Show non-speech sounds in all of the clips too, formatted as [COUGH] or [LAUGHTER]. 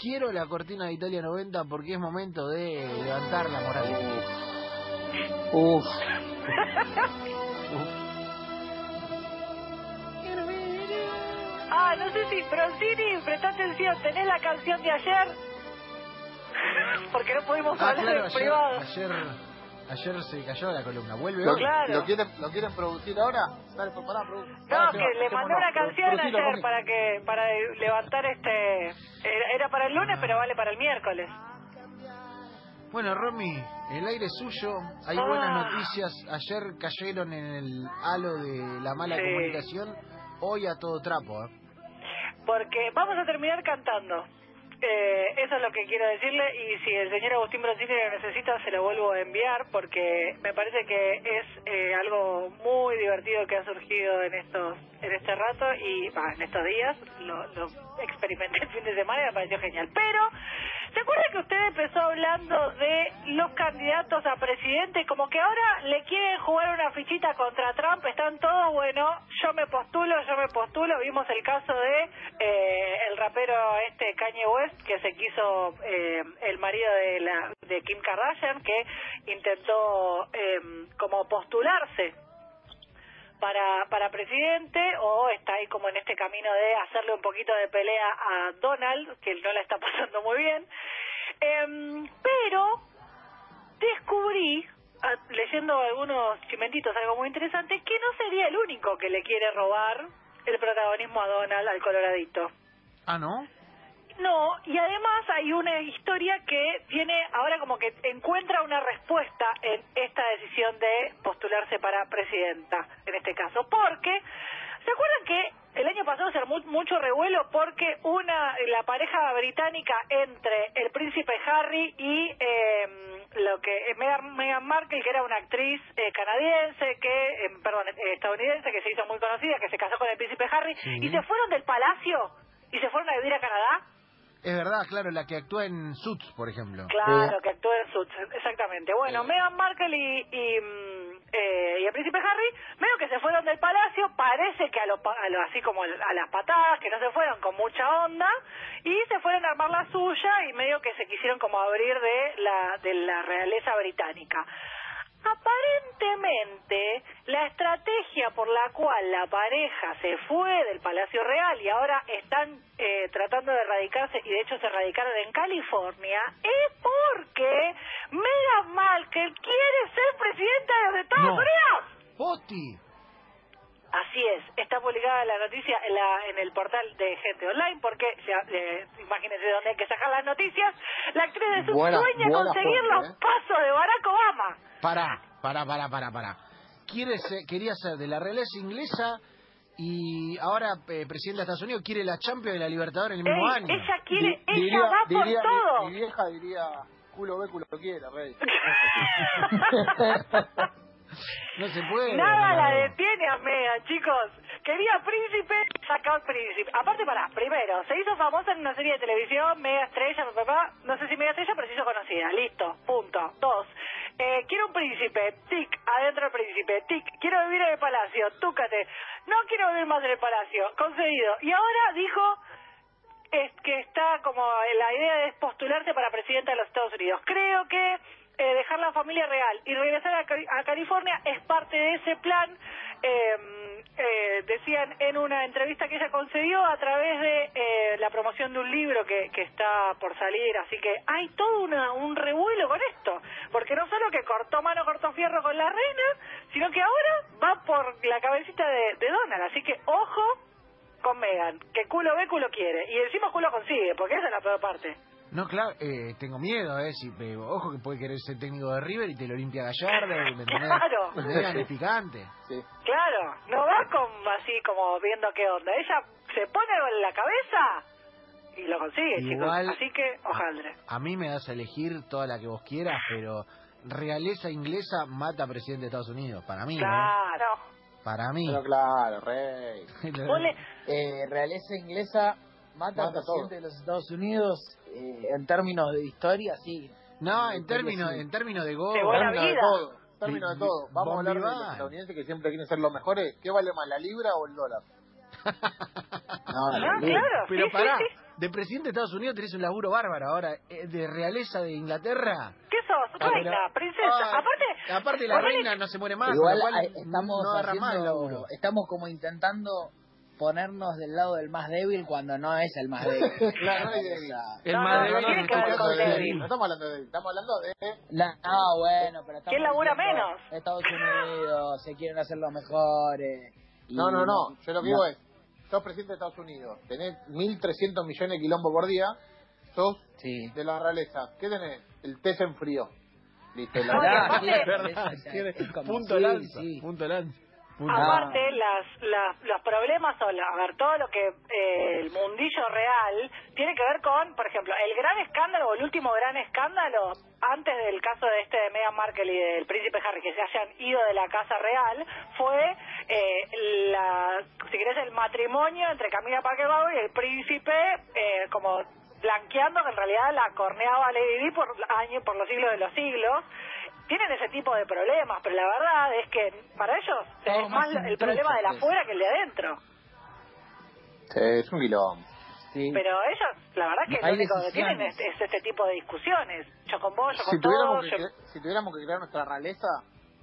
quiero la cortina de Italia 90 porque es momento de levantar la moral. Uf. [LAUGHS] Ah, no sé si, Francini, presta atención, ¿tenés la canción de ayer? [LAUGHS] Porque no pudimos Ah, hablar claro, en ayer, privado. ayer, ayer se cayó la columna. ¿Vuelve ¿Lo, hoy? Claro. ¿lo quieren, ¿Lo quieren producir ahora? Dale, pues pará, produ- No, pará, que le mandé una canción ayer para que para levantar este era, era para el lunes pero vale para el miércoles. Bueno, Romy, el aire es suyo. Hay Ah. buenas noticias. Ayer cayeron en el halo de la mala Sí. comunicación. Hoy a todo trapo. ¿eh? Porque vamos a terminar cantando. Eh, eso es lo que quiero decirle y si el señor Agustín Broncini lo necesita se lo vuelvo a enviar porque me parece que es eh, algo muy divertido que ha surgido en estos en este rato y bah, en estos días lo, lo experimenté el fin de semana y me pareció genial. Pero ¿se acuerda que usted empezó hablando de los candidatos a presidente como que ahora le quieren jugar una fichita contra Trump? Están todos, bueno, yo me postulo, yo me postulo. Vimos el caso de eh, el rapero este Kanye West que se quiso eh, el marido de la de Kim Kardashian que intentó eh, como postularse para, para presidente o está ahí como en este camino de hacerle un poquito de pelea a Donald, que no la está pasando muy bien. Em, pero descubrí, ah, leyendo algunos chimentitos, algo muy interesante, que no sería el único que le quiere robar el protagonismo a Donald, al coloradito. Ah, ¿no? No, y además hay una historia que tiene ahora como que encuentra una respuesta en esta decisión de postularse para presidenta, en este caso, porque ¿se acuerdan que el año pasado se armó mucho revuelo porque una la pareja británica entre el príncipe Harry y eh, lo que Meghan, Markle, que era una actriz eh, canadiense, que eh, perdón, eh, estadounidense, que se hizo muy conocida, que se casó con el príncipe Harry, Sí. y se fueron del palacio y se fueron a vivir a Canadá? Es verdad, claro, la que actúa en Suits, por ejemplo. Claro, que actúa en Suits, exactamente. Bueno. Meghan Markle y, y, mm, eh, y el príncipe Harry, medio que se fueron del palacio, parece que a lo, a lo- así como a las patadas, que no se fueron con mucha onda, y se fueron a armar la suya y medio que se quisieron como abrir de la, de la realeza británica. Aparentemente, la estrategia por la cual la pareja se fue del Palacio Real y ahora están eh, tratando de radicarse, y de hecho se radicaron en California, es porque Meghan Markle quiere ser presidenta de los Estados No. Unidos. ¡Poti! Así es, está publicada la noticia en, la, en el portal de Gente Online, porque ya, eh, imagínense dónde hay que sacar las noticias. La actriz de su Buena- sueña buena conseguir fuente, los ¿eh? pasos de Barack Obama. Pará, pará, pará, pará, pará. Quiere ser- quería ser de la realeza inglesa y ahora eh, presidente de Estados Unidos quiere la Champions de la Libertadores el mismo Ey, año. ella quiere, ella diría- va por diría- todo. Mi, mi vieja diría, culo ve, culo quiere, rey. [LAUGHS] [LAUGHS] No se puede. Nada la detiene a Megan, chicos. Quería príncipe, sacó príncipe. Aparte, para, primero, se hizo famosa en una serie de televisión, mega estrella, papá, papá. no sé si mega estrella, pero se hizo conocida. Listo, punto. Dos, eh, quiero un príncipe, tic, adentro el príncipe, tic, quiero vivir en el palacio, túcate. No quiero vivir más en el palacio, concedido. Y ahora dijo es que está como la idea es postularse para presidenta de los Estados Unidos. Creo que eh, dejar la familia real y regresar a, Cali- a California es parte de ese plan. eh, eh, decían en una entrevista que ella concedió a través de eh, la promoción de un libro que, que está por salir, así que hay todo una, un revuelo con esto, porque no solo que cortó mano, cortó fierro con la reina, sino que ahora va por la cabecita de, de Donald, así que ojo con Megan, que culo ve, culo quiere. Y encima culo consigue, porque esa es la peor parte. No, claro, eh, tengo miedo, eh. Si, eh, ojo que puede querer ser técnico de River y te lo limpia Gallardo. ¿me entendés? Claro. Megan es picante. Sí. Claro, no va con así como viendo qué onda. Ella se pone en la cabeza y lo consigue, Igual- chicos. Así que, ojalá. A mí me das a elegir toda la que vos quieras, pero realeza inglesa mata a presidente de Estados Unidos. Para mí, ¿eh? Claro. Para mí. Pero claro, rey. [LAUGHS] Eh, realeza inglesa mata, al Mata presidente todo. de los Estados Unidos eh, en términos de historia, sí. No, en términos, sí. en términos de gol. De buena Término de todo. De Bi- todo. Vamos a hablar de los estadounidenses que siempre quieren ser los mejores. ¿Qué vale más, la libra o el dólar? [LAUGHS] No, Ah, la- claro. Pero sí, pará, sí, sí. de presidente de Estados Unidos tenés un laburo bárbaro ahora, eh, de realeza de Inglaterra. ¿Qué sos? Ah, Reina, princesa. Ay, Aparte, aparte la reina no se muere más, Igual estamos no agarra más el laburo. haciendo, estamos como intentando ponernos del lado del más débil cuando no es el más débil. Claro, [LAUGHS] no débil. El No, más no, débil no en tiene este que ver caso con es débil. No estamos hablando de estamos hablando de la- no, bueno, pero estamos ¿Quién labura menos? Estados Unidos, se quieren hacer los mejores. y- No, no, no. Yo lo que digo no. es, sos presidente de Estados Unidos, tenés 1.300 millones de quilombo por día, sos Sí. de la realeza. ¿Qué tenés? El té se enfrió. Listo, la verdad, punto lanza, punto lanza. Aparte, las, las- los problemas la- a ver, todo lo que eh, el mundillo real tiene que ver con, por ejemplo, el gran escándalo o el último gran escándalo antes del caso de este de Meghan Markle y del príncipe Harry que se hayan ido de la casa real fue eh, la, si querés, el matrimonio entre Camila Parker y el príncipe eh, como blanqueando que en realidad la corneaba Lady Di por años, por los siglos de los siglos tienen ese tipo de problemas, pero la verdad es que para ellos Todo es más más el problema de la afuera que el de adentro. Sí, es un quilombo. Sí. Pero ellos, la verdad que Hay lo único que tienen es, es este tipo de discusiones. Yo con vos, yo Si con todos. yo- si tuviéramos que crear nuestra realeza,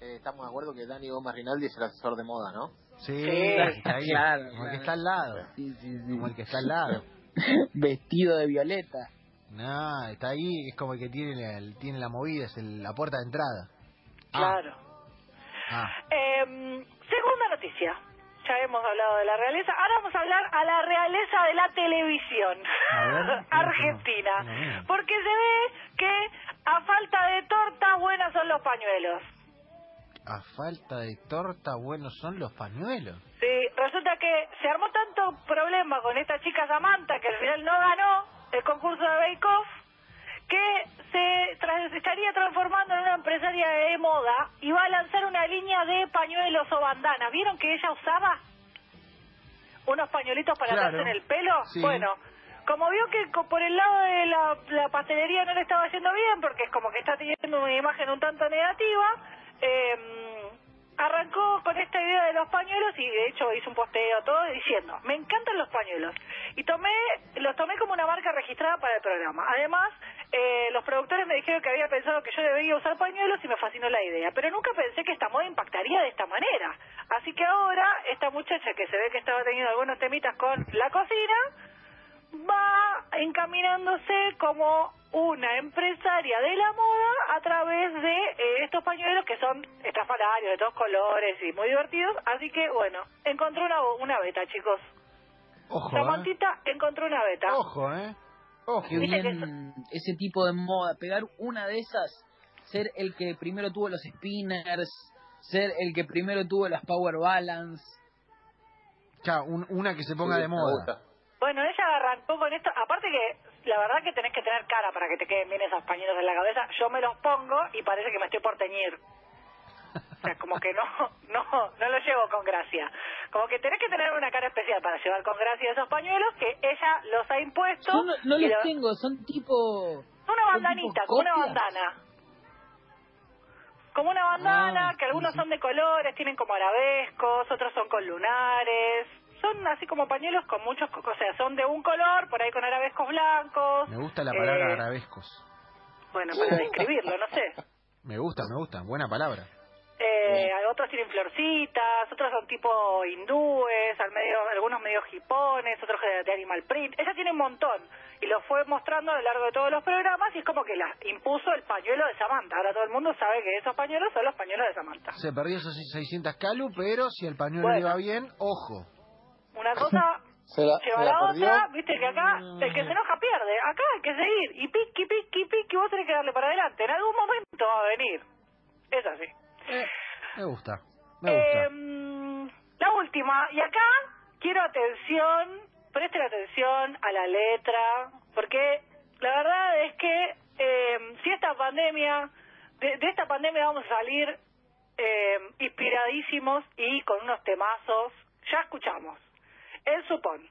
eh, estamos de acuerdo que Dani Gómez Rinaldi es el asesor de moda, ¿no? Sí, Sí. está ahí, Claro, como el que está al lado, Sí, sí, sí. como el que está al lado. [LAUGHS] Vestido de violeta. No, está ahí, es como que tiene, el, tiene la movida, es el- la puerta de entrada. Ah, Claro. ah. Eh, segunda noticia. Ya hemos hablado de la realeza. Ahora vamos a hablar a la realeza de la televisión ver, [LAUGHS] argentina. no, no, no. Porque se ve que a falta de torta buenas son los pañuelos. A falta de torta, buenos son los pañuelos. Sí, resulta que se armó tanto problema con esta chica Samantha que al final no ganó el concurso de Bake Off que se tra- se estaría transformando en una empresaria de moda y va a lanzar una línea de pañuelos o bandanas. ¿Vieron que ella usaba unos pañuelitos para Claro. en el pelo? Sí. Bueno, como vio que por el lado de la, la pastelería no le estaba haciendo bien porque es como que está teniendo una imagen un tanto negativa, eh, arrancó con esta idea de los pañuelos y de hecho hizo un posteo todo diciendo, me encantan los pañuelos. Y tomé los tomé como una marca registrada para el programa. Además, eh, los productores me dijeron que había pensado que yo debería usar pañuelos y me fascinó la idea. Pero nunca pensé que esta moda impactaría de esta manera. Así que ahora, esta muchacha que se ve que estaba teniendo algunos temitas con la cocina, va encaminándose como una empresaria de la moda a través de eh, estos pañuelos que son estrafalarios de todos colores y muy divertidos. Así que, bueno, encontró una, una beta, chicos. Ojo, ¿eh? Samantita encontró una beta. Ojo, ¿eh? Ojo. Qué Viste que bien ese tipo de moda, pegar una de esas, ser el que primero tuvo los spinners, ser el que primero tuvo las power balance. Ya, un- una que se ponga Sí, de me moda. Bueno, ella arrancó con esto. Aparte que la verdad que tenés que tener cara para que te queden bien esos pañuelos en la cabeza. Yo me los pongo y parece que me estoy por teñir. O sea, como que no, [LAUGHS] no, no lo llevo con gracia. Como que tenés que tener una cara especial para llevar con gracia esos pañuelos que ella los ha impuesto. Yo no, los lo- tengo, son tipo... Una bandanita, como una bandana. Como una bandana, Ah, que algunos sí. son de colores, tienen como arabescos, otros son con lunares. Son así como pañuelos con muchos, o sea, son de un color, por ahí con arabescos blancos. Me gusta la palabra Eh, arabescos. Bueno, para describirlo, no sé. Me gusta, me gusta. Buena palabra. Eh, otros tienen florcitas, otros son tipo hindúes, al medio, algunos medio hipones, otros de, animal print. Ella tiene un montón y lo fue mostrando a lo largo de todos los programas y es como que la impuso el pañuelo de Samantha. Ahora todo el mundo sabe que esos pañuelos son los pañuelos de Samantha. Se perdió esos 600 calu, pero si el pañuelo Bueno. va bien, ojo. Una cosa [LAUGHS] Se la, lleva se a la otra, viste que acá el que se enoja pierde. Acá hay que seguir y piqui, piqui, piqui, vos tenés que darle para adelante. En algún momento va a venir. Es así. Eh, me gusta, me gusta. Em, la última, y acá quiero atención, presten atención a la letra, porque la verdad es que em, si esta pandemia, de, de esta pandemia vamos a salir em, inspiradísimos y con unos temazos, ya escuchamos, el supón,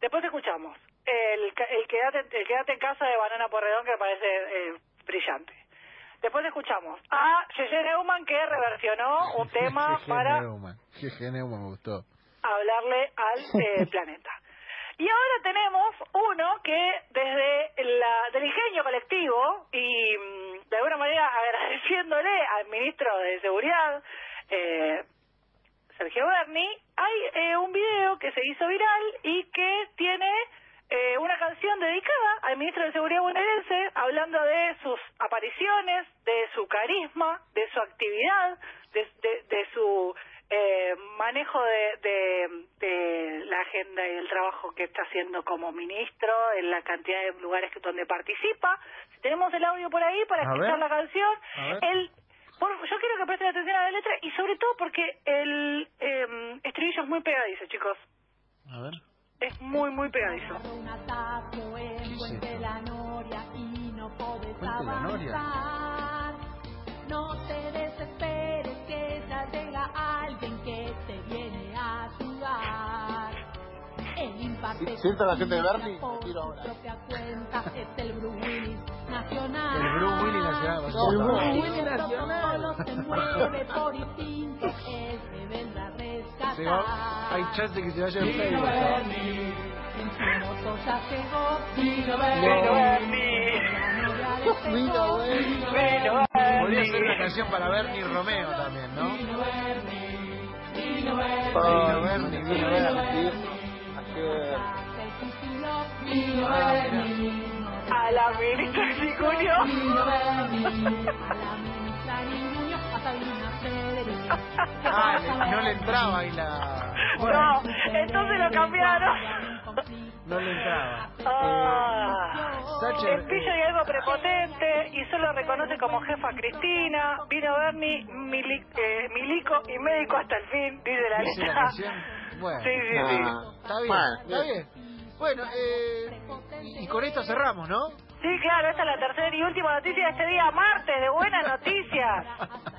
después escuchamos el, el, quédate, el quédate en casa de Banana Porredón que me parece eh, brillante. Después escuchamos a Yeye Neumann que reversionó [LAUGHS] un tema para Neumann. Neumann me gustó. hablarle al [LAUGHS] eh, planeta. Y ahora tenemos uno que desde la, del ingenio colectivo y mm, de alguna manera agradeciéndole al ministro de Seguridad, eh, Sergio Berni, hay eh, un video que se hizo viral y que tiene eh, una canción dedicada al ministro de Seguridad bonaerense, hablando de sus apariciones, de su carisma, de su actividad, de, de, de su eh, manejo de, de, de, la agenda y el trabajo que está haciendo como ministro, en la cantidad de lugares que, donde participa. Si tenemos el audio por ahí para A escuchar ver. la canción, el que presten atención a la letra y sobre todo porque el eh, estribillo es muy pegadizo, chicos. A ver. Es muy, muy pegadizo. Y no avanzar. No te desesperes que ya llega alguien que te viene. El imparte la gente de Bernie, tiro ahora. propia cuenta es el Bruce Willis Nacional. El Bruce Willis Nacional, el Bruce protocolos Willis Nacional. se mueve por instinto, él te vendrá a Se rescatar. hay chance que se vaya en Facebook. En su moto ya llegó Vino Bernie. Vino Vino Podría ser una canción para Bernie Romeo también, ¿no? Vino Bernie, vino vino Bernie. A la ministra Sicurio. Ah, no le entraba ahí la... No, entonces lo cambiaron. No le entraba. Ah, Thatcher, el pillo eh, y algo prepotente y solo reconoce como jefa a Cristina. Vino Bernie, mili- eh, milico y médico hasta el fin, dice la letra. Bueno, Sí, sí, sí. Ah, está bien, bueno, está bien. Bueno, eh, y con esto cerramos, ¿no? Sí, claro, esta es la tercera y última noticia de este día, martes, de buenas noticias. [LAUGHS]